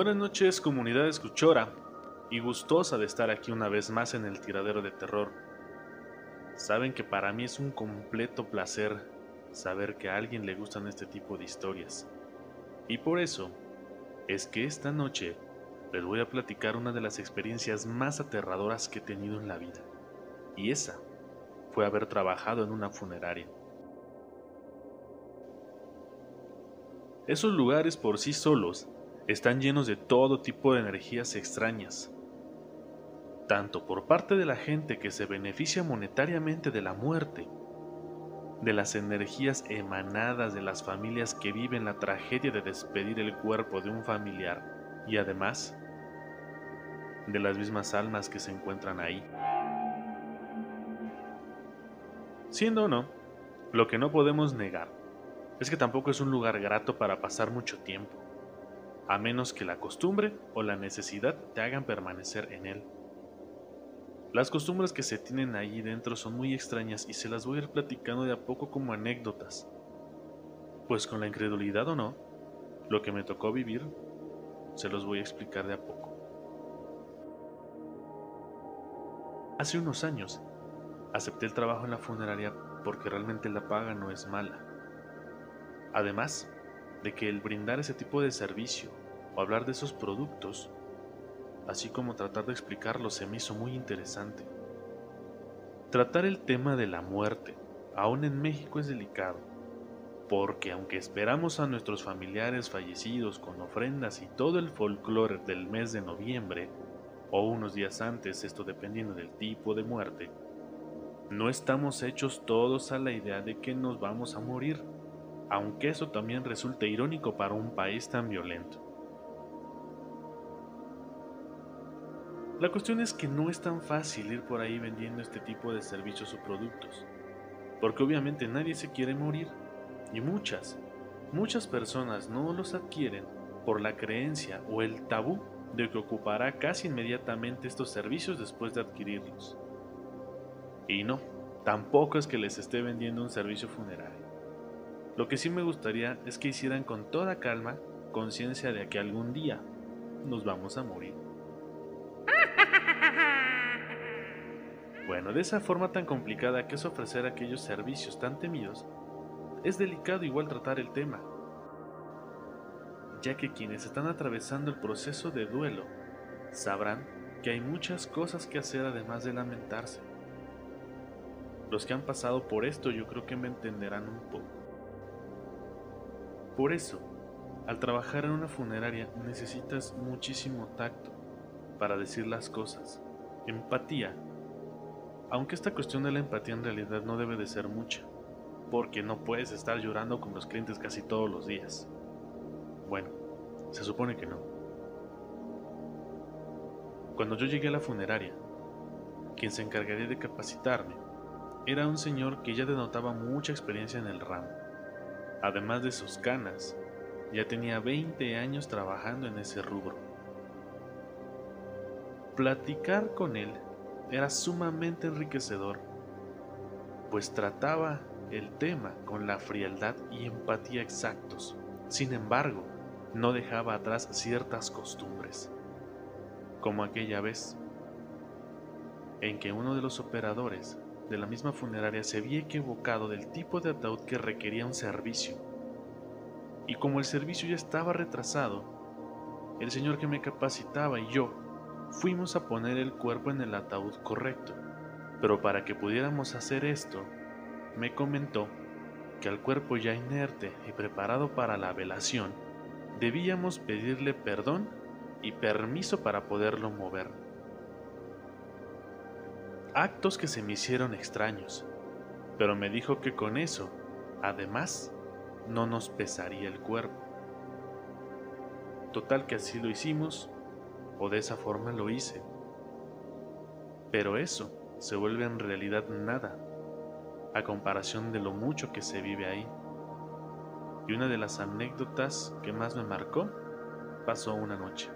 Buenas noches comunidad escuchora y gustosa de estar aquí una vez más en el tiradero de terror. Saben que para mí es un completo placer saber que a alguien le gustan este tipo de historias. Y por eso es que esta noche les voy a platicar una de las experiencias más aterradoras que he tenido en la vida. Y esa fue haber trabajado en una funeraria. Esos lugares por sí solos están llenos de todo tipo de energías extrañas, tanto por parte de la gente que se beneficia monetariamente de la muerte, de las energías emanadas de las familias que viven la tragedia de despedir el cuerpo de un familiar y además de las mismas almas que se encuentran ahí. Siendo o no, lo que no podemos negar es que tampoco es un lugar grato para pasar mucho tiempo a menos que la costumbre o la necesidad te hagan permanecer en él. Las costumbres que se tienen ahí dentro son muy extrañas y se las voy a ir platicando de a poco como anécdotas. Pues con la incredulidad o no, lo que me tocó vivir, se los voy a explicar de a poco. Hace unos años, acepté el trabajo en la funeraria porque realmente la paga no es mala. Además, de que el brindar ese tipo de servicio o hablar de esos productos, así como tratar de explicarlo, se me hizo muy interesante. Tratar el tema de la muerte, aún en México, es delicado, porque aunque esperamos a nuestros familiares fallecidos con ofrendas y todo el folclore del mes de noviembre, o unos días antes, esto dependiendo del tipo de muerte, no estamos hechos todos a la idea de que nos vamos a morir aunque eso también resulte irónico para un país tan violento. La cuestión es que no es tan fácil ir por ahí vendiendo este tipo de servicios o productos, porque obviamente nadie se quiere morir, y muchas, muchas personas no los adquieren por la creencia o el tabú de que ocupará casi inmediatamente estos servicios después de adquirirlos. Y no, tampoco es que les esté vendiendo un servicio funerario. Lo que sí me gustaría es que hicieran con toda calma conciencia de que algún día nos vamos a morir. Bueno, de esa forma tan complicada que es ofrecer aquellos servicios tan temidos, es delicado igual tratar el tema, ya que quienes están atravesando el proceso de duelo sabrán que hay muchas cosas que hacer además de lamentarse. Los que han pasado por esto yo creo que me entenderán un poco. Por eso, al trabajar en una funeraria necesitas muchísimo tacto para decir las cosas, empatía, aunque esta cuestión de la empatía en realidad no debe de ser mucha, porque no puedes estar llorando con los clientes casi todos los días. Bueno, se supone que no. Cuando yo llegué a la funeraria, quien se encargaría de capacitarme era un señor que ya denotaba mucha experiencia en el ramo Además de sus canas, ya tenía 20 años trabajando en ese rubro. Platicar con él era sumamente enriquecedor, pues trataba el tema con la frialdad y empatía exactos. Sin embargo, no dejaba atrás ciertas costumbres, como aquella vez en que uno de los operadores de la misma funeraria se había equivocado del tipo de ataúd que requería un servicio. Y como el servicio ya estaba retrasado, el señor que me capacitaba y yo fuimos a poner el cuerpo en el ataúd correcto. Pero para que pudiéramos hacer esto, me comentó que al cuerpo ya inerte y preparado para la velación, debíamos pedirle perdón y permiso para poderlo mover actos que se me hicieron extraños, pero me dijo que con eso, además, no nos pesaría el cuerpo. Total que así lo hicimos, o de esa forma lo hice. Pero eso se vuelve en realidad nada, a comparación de lo mucho que se vive ahí. Y una de las anécdotas que más me marcó pasó una noche.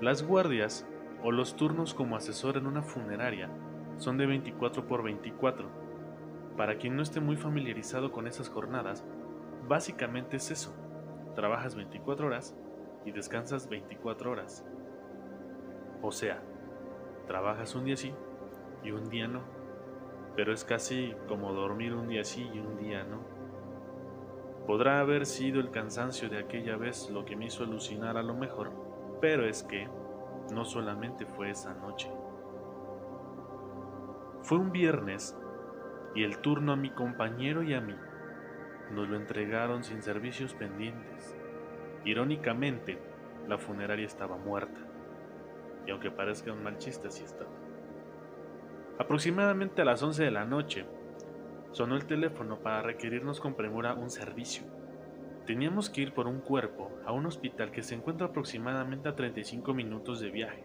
Las guardias o los turnos como asesor en una funeraria son de 24 por 24. Para quien no esté muy familiarizado con esas jornadas, básicamente es eso, trabajas 24 horas y descansas 24 horas. O sea, trabajas un día sí y un día no. Pero es casi como dormir un día sí y un día no. Podrá haber sido el cansancio de aquella vez lo que me hizo alucinar a lo mejor, pero es que no solamente fue esa noche. Fue un viernes y el turno a mi compañero y a mí nos lo entregaron sin servicios pendientes. Irónicamente, la funeraria estaba muerta. Y aunque parezca un mal chiste, así estaba. Aproximadamente a las 11 de la noche, sonó el teléfono para requerirnos con premura un servicio. Teníamos que ir por un cuerpo a un hospital que se encuentra aproximadamente a 35 minutos de viaje.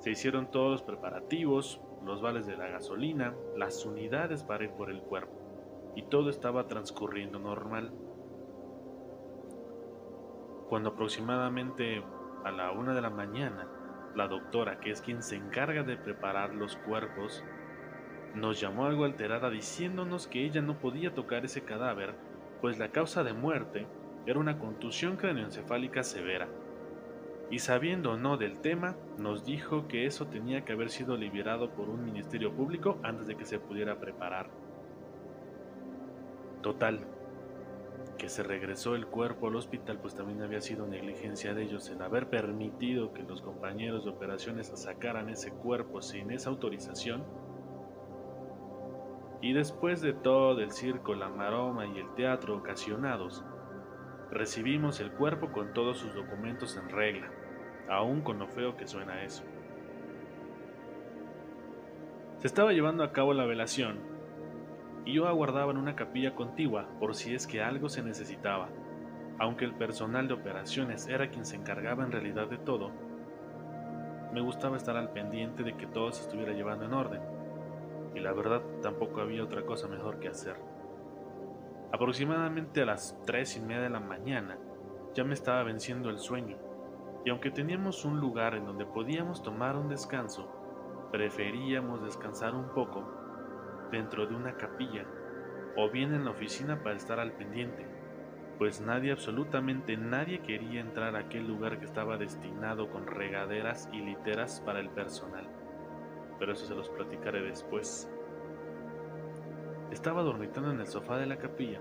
Se hicieron todos los preparativos, los vales de la gasolina, las unidades para ir por el cuerpo, y todo estaba transcurriendo normal. Cuando aproximadamente a la una de la mañana, la doctora, que es quien se encarga de preparar los cuerpos, nos llamó algo alterada diciéndonos que ella no podía tocar ese cadáver, pues la causa de muerte era una contusión craneoencefálica severa. Y sabiendo o no del tema, nos dijo que eso tenía que haber sido liberado por un ministerio público antes de que se pudiera preparar. Total, que se regresó el cuerpo al hospital, pues también había sido negligencia de ellos en haber permitido que los compañeros de operaciones sacaran ese cuerpo sin esa autorización. Y después de todo el circo, la maroma y el teatro ocasionados, recibimos el cuerpo con todos sus documentos en regla, aún con lo feo que suena eso. Se estaba llevando a cabo la velación y yo aguardaba en una capilla contigua por si es que algo se necesitaba. Aunque el personal de operaciones era quien se encargaba en realidad de todo, me gustaba estar al pendiente de que todo se estuviera llevando en orden, y la verdad tampoco había otra cosa mejor que hacer. Aproximadamente a las tres y media de la mañana ya me estaba venciendo el sueño, y aunque teníamos un lugar en donde podíamos tomar un descanso, preferíamos descansar un poco dentro de una capilla o bien en la oficina para estar al pendiente, pues nadie, absolutamente nadie quería entrar a aquel lugar que estaba destinado con regaderas y literas para el personal. Pero eso se los platicaré después. Estaba dormitando en el sofá de la capilla,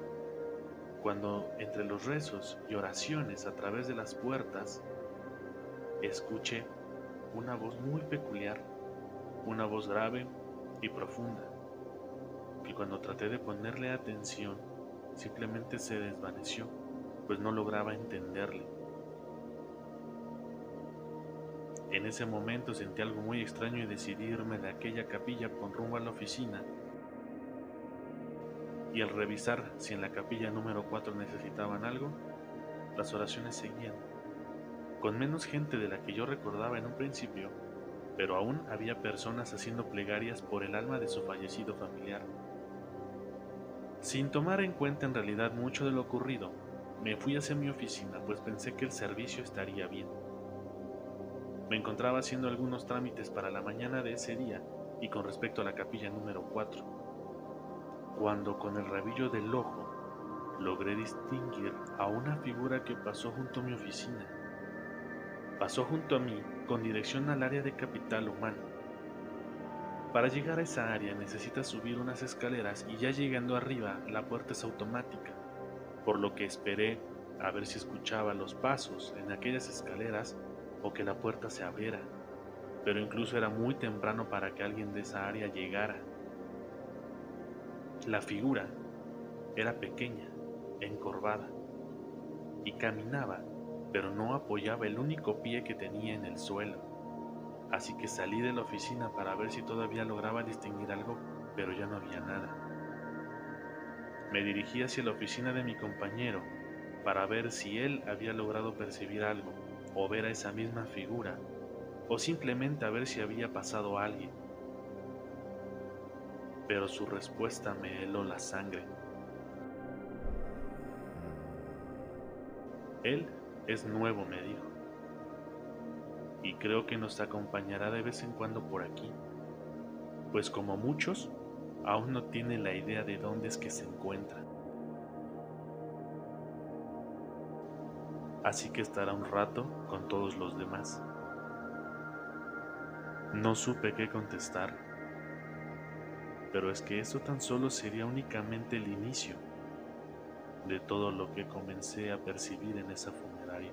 cuando entre los rezos y oraciones a través de las puertas, escuché una voz muy peculiar, una voz grave y profunda que cuando traté de ponerle atención simplemente se desvaneció, pues no lograba entenderle. En ese momento sentí algo muy extraño y decidí irme de aquella capilla con rumbo a la oficina. Y al revisar si en la capilla número 4 necesitaban algo, las oraciones seguían, con menos gente de la que yo recordaba en un principio, pero aún había personas haciendo plegarias por el alma de su fallecido familiar. Sin tomar en cuenta en realidad mucho de lo ocurrido, me fui hacia mi oficina pues pensé que el servicio estaría bien. Me encontraba haciendo algunos trámites para la mañana de ese día y con respecto a la capilla número 4, cuando con el rabillo del ojo logré distinguir a una figura que pasó junto a mi oficina. Pasó junto a mí con dirección al área de capital humano para llegar a esa área necesitas subir unas escaleras y ya llegando arriba la puerta es automática, por lo que esperé a ver si escuchaba los pasos en aquellas escaleras o que la puerta se abriera, pero incluso era muy temprano para que alguien de esa área llegara. La figura era pequeña, encorvada, y caminaba, pero no apoyaba el único pie que tenía en el suelo así que salí de la oficina para ver si todavía lograba distinguir algo, pero ya no había nada. Me dirigí hacia la oficina de mi compañero para ver si él había logrado percibir algo, o ver a esa misma figura, o simplemente a ver si había pasado alguien. Pero su respuesta me heló la sangre. Él es nuevo, me dijo y creo que nos acompañará de vez en cuando por aquí, pues como muchos, aún no tiene la idea de dónde es que se encuentra. Así que estará un rato con todos los demás. No supe qué contestar, pero es que eso tan solo sería únicamente el inicio de todo lo que comencé a percibir en esa funeraria.